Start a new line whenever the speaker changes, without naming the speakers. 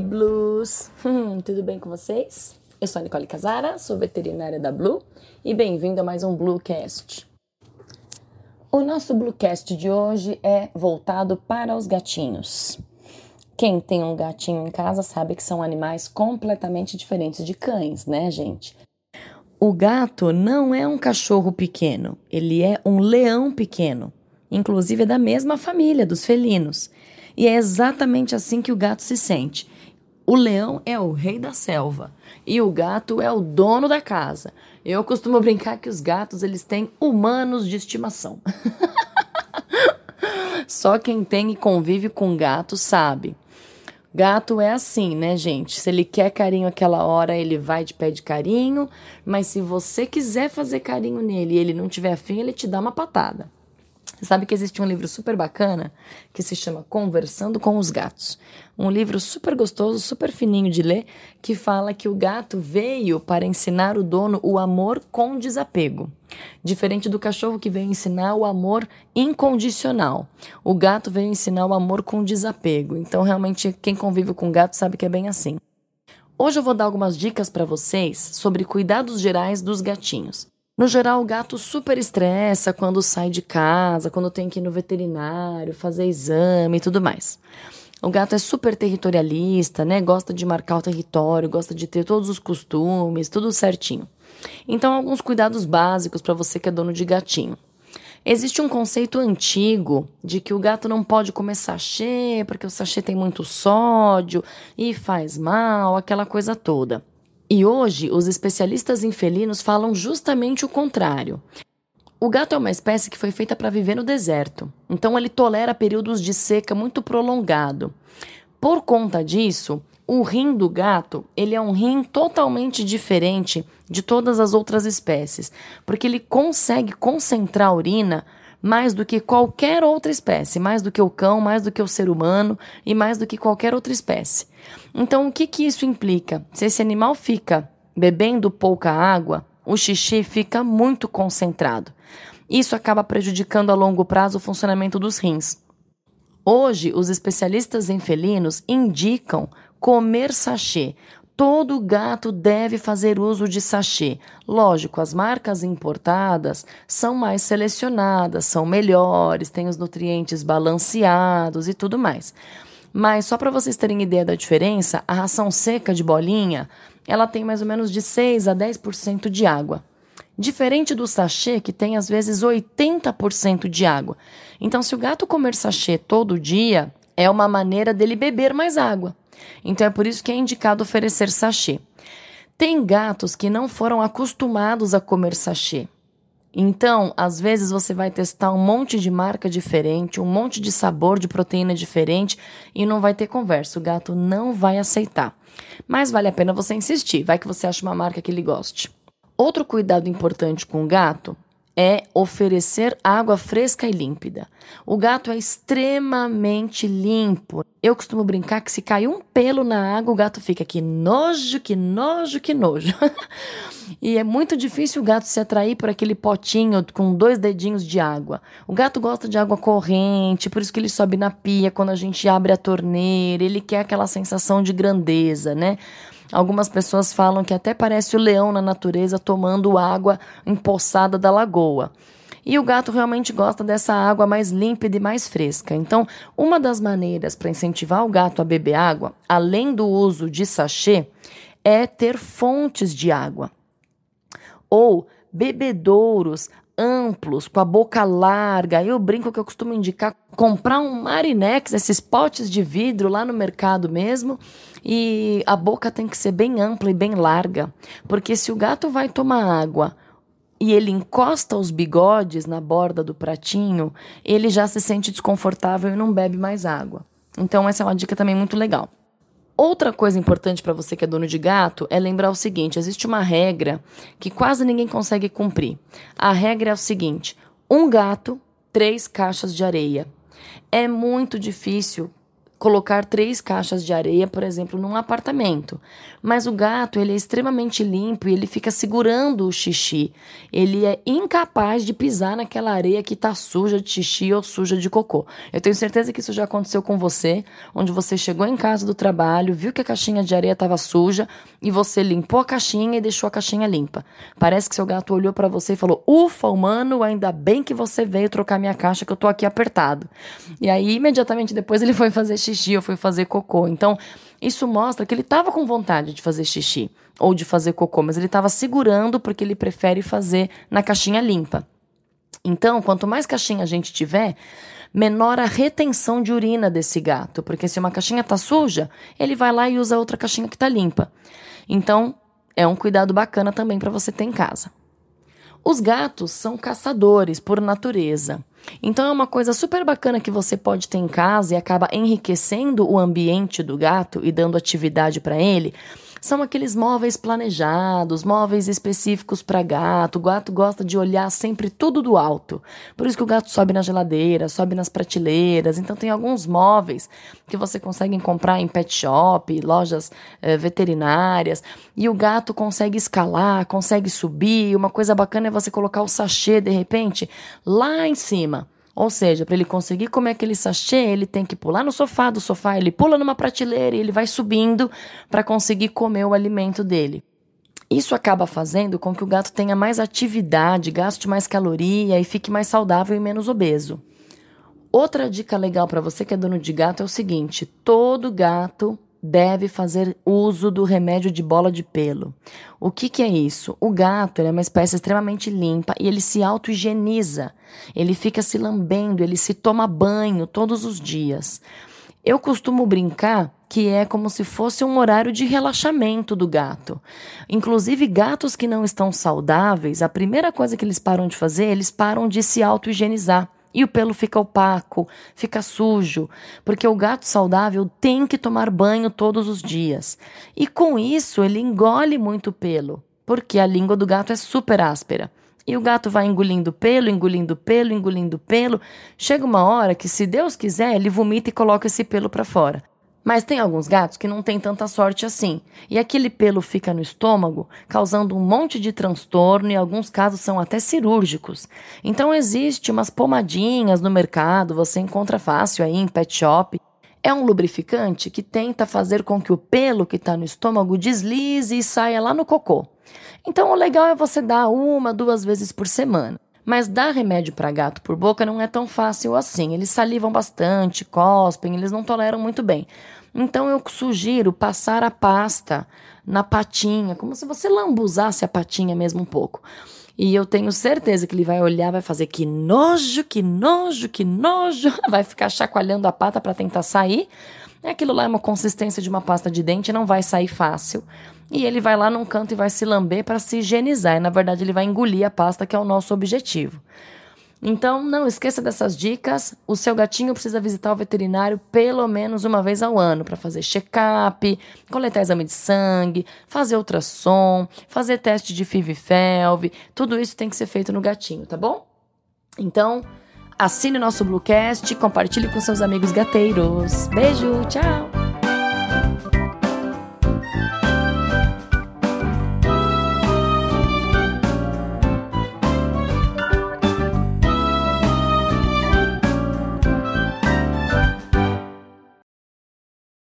Blues! tudo bem com vocês? Eu sou a Nicole Casara, sou veterinária da Blue e bem-vindo a mais um Bluecast. O nosso Bluecast de hoje é voltado para os gatinhos. Quem tem um gatinho em casa sabe que são animais completamente diferentes de cães, né, gente? O gato não é um cachorro pequeno, ele é um leão pequeno, inclusive é da mesma família dos felinos. E é exatamente assim que o gato se sente. O leão é o rei da selva e o gato é o dono da casa. Eu costumo brincar que os gatos eles têm humanos de estimação. Só quem tem e convive com gato sabe. Gato é assim, né, gente? Se ele quer carinho aquela hora, ele vai de pé de carinho, mas se você quiser fazer carinho nele e ele não tiver afim, ele te dá uma patada. Você sabe que existe um livro super bacana que se chama Conversando com os Gatos. Um livro super gostoso, super fininho de ler, que fala que o gato veio para ensinar o dono o amor com desapego. Diferente do cachorro que veio ensinar o amor incondicional. O gato veio ensinar o amor com desapego. Então, realmente, quem convive com gato sabe que é bem assim. Hoje eu vou dar algumas dicas para vocês sobre cuidados gerais dos gatinhos. No geral, o gato super estressa quando sai de casa, quando tem que ir no veterinário, fazer exame e tudo mais. O gato é super territorialista, né? Gosta de marcar o território, gosta de ter todos os costumes, tudo certinho. Então, alguns cuidados básicos para você que é dono de gatinho. Existe um conceito antigo de que o gato não pode comer sachê porque o sachê tem muito sódio e faz mal, aquela coisa toda. E hoje, os especialistas em felinos falam justamente o contrário. O gato é uma espécie que foi feita para viver no deserto, então ele tolera períodos de seca muito prolongado. Por conta disso, o rim do gato ele é um rim totalmente diferente de todas as outras espécies, porque ele consegue concentrar a urina mais do que qualquer outra espécie, mais do que o cão, mais do que o ser humano e mais do que qualquer outra espécie. Então, o que, que isso implica? Se esse animal fica bebendo pouca água, o xixi fica muito concentrado. Isso acaba prejudicando a longo prazo o funcionamento dos rins. Hoje, os especialistas em felinos indicam comer sachê, todo gato deve fazer uso de sachê. Lógico, as marcas importadas são mais selecionadas, são melhores, têm os nutrientes balanceados e tudo mais. Mas só para vocês terem ideia da diferença, a ração seca de bolinha, ela tem mais ou menos de 6 a 10% de água. Diferente do sachê, que tem às vezes 80% de água. Então, se o gato comer sachê todo dia, é uma maneira dele beber mais água. Então é por isso que é indicado oferecer sachê. Tem gatos que não foram acostumados a comer sachê. Então, às vezes você vai testar um monte de marca diferente, um monte de sabor de proteína diferente e não vai ter conversa. O gato não vai aceitar. Mas vale a pena você insistir, vai que você acha uma marca que ele goste. Outro cuidado importante com o gato é oferecer água fresca e límpida. O gato é extremamente limpo. Eu costumo brincar que se cai um pelo na água, o gato fica que nojo, que nojo, que nojo. e é muito difícil o gato se atrair por aquele potinho com dois dedinhos de água. O gato gosta de água corrente, por isso que ele sobe na pia quando a gente abre a torneira, ele quer aquela sensação de grandeza, né? Algumas pessoas falam que até parece o leão na natureza tomando água empoçada da lagoa. E o gato realmente gosta dessa água mais límpida e mais fresca. Então, uma das maneiras para incentivar o gato a beber água, além do uso de sachê, é ter fontes de água. Ou bebedouros amplos, com a boca larga. Eu brinco que eu costumo indicar comprar um Marinex, esses potes de vidro lá no mercado mesmo, e a boca tem que ser bem ampla e bem larga, porque se o gato vai tomar água e ele encosta os bigodes na borda do pratinho, ele já se sente desconfortável e não bebe mais água. Então essa é uma dica também muito legal. Outra coisa importante para você que é dono de gato é lembrar o seguinte: existe uma regra que quase ninguém consegue cumprir. A regra é o seguinte: um gato, três caixas de areia. É muito difícil colocar três caixas de areia, por exemplo, num apartamento. Mas o gato, ele é extremamente limpo e ele fica segurando o xixi. Ele é incapaz de pisar naquela areia que está suja de xixi ou suja de cocô. Eu tenho certeza que isso já aconteceu com você, onde você chegou em casa do trabalho, viu que a caixinha de areia estava suja e você limpou a caixinha e deixou a caixinha limpa. Parece que seu gato olhou para você e falou: "Ufa, humano, ainda bem que você veio trocar minha caixa que eu tô aqui apertado". E aí imediatamente depois ele foi fazer xixi ou foi fazer cocô. Então, isso mostra que ele estava com vontade de fazer xixi ou de fazer cocô, mas ele estava segurando porque ele prefere fazer na caixinha limpa. Então, quanto mais caixinha a gente tiver, menor a retenção de urina desse gato, porque se uma caixinha está suja, ele vai lá e usa outra caixinha que está limpa. Então, é um cuidado bacana também para você ter em casa. Os gatos são caçadores por natureza. Então é uma coisa super bacana que você pode ter em casa e acaba enriquecendo o ambiente do gato e dando atividade para ele são aqueles móveis planejados, móveis específicos para gato. O gato gosta de olhar sempre tudo do alto. Por isso que o gato sobe na geladeira, sobe nas prateleiras. Então tem alguns móveis que você consegue comprar em pet shop, lojas eh, veterinárias, e o gato consegue escalar, consegue subir. Uma coisa bacana é você colocar o sachê de repente lá em cima. Ou seja, para ele conseguir comer aquele sachê, ele tem que pular no sofá, do sofá ele pula numa prateleira e ele vai subindo para conseguir comer o alimento dele. Isso acaba fazendo com que o gato tenha mais atividade, gaste mais caloria e fique mais saudável e menos obeso. Outra dica legal para você que é dono de gato é o seguinte: todo gato deve fazer uso do remédio de bola de pelo. O que, que é isso? O gato é uma espécie extremamente limpa e ele se auto-higieniza. Ele fica se lambendo, ele se toma banho todos os dias. Eu costumo brincar que é como se fosse um horário de relaxamento do gato. Inclusive, gatos que não estão saudáveis, a primeira coisa que eles param de fazer, eles param de se auto-higienizar e o pelo fica opaco, fica sujo, porque o gato saudável tem que tomar banho todos os dias. E com isso ele engole muito pelo, porque a língua do gato é super áspera. E o gato vai engolindo pelo, engolindo pelo, engolindo pelo. Chega uma hora que, se Deus quiser, ele vomita e coloca esse pelo para fora. Mas tem alguns gatos que não têm tanta sorte assim, e aquele pelo fica no estômago, causando um monte de transtorno e alguns casos são até cirúrgicos. Então existe umas pomadinhas no mercado, você encontra fácil aí em pet shop. É um lubrificante que tenta fazer com que o pelo que está no estômago deslize e saia lá no cocô. Então o legal é você dar uma, duas vezes por semana. Mas dar remédio para gato por boca não é tão fácil assim. Eles salivam bastante, cospem, eles não toleram muito bem. Então eu sugiro passar a pasta na patinha, como se você lambuzasse a patinha mesmo um pouco. E eu tenho certeza que ele vai olhar, vai fazer que nojo, que nojo, que nojo, vai ficar chacoalhando a pata para tentar sair. Aquilo lá é uma consistência de uma pasta de dente, não vai sair fácil. E ele vai lá num canto e vai se lamber para se higienizar. E na verdade ele vai engolir a pasta, que é o nosso objetivo. Então, não esqueça dessas dicas. O seu gatinho precisa visitar o veterinário pelo menos uma vez ao ano para fazer check-up, coletar exame de sangue, fazer ultrassom, fazer teste de FIV e FeLV. Tudo isso tem que ser feito no gatinho, tá bom? Então, Assine nosso Bluecast, compartilhe com seus amigos gateiros. Beijo, tchau!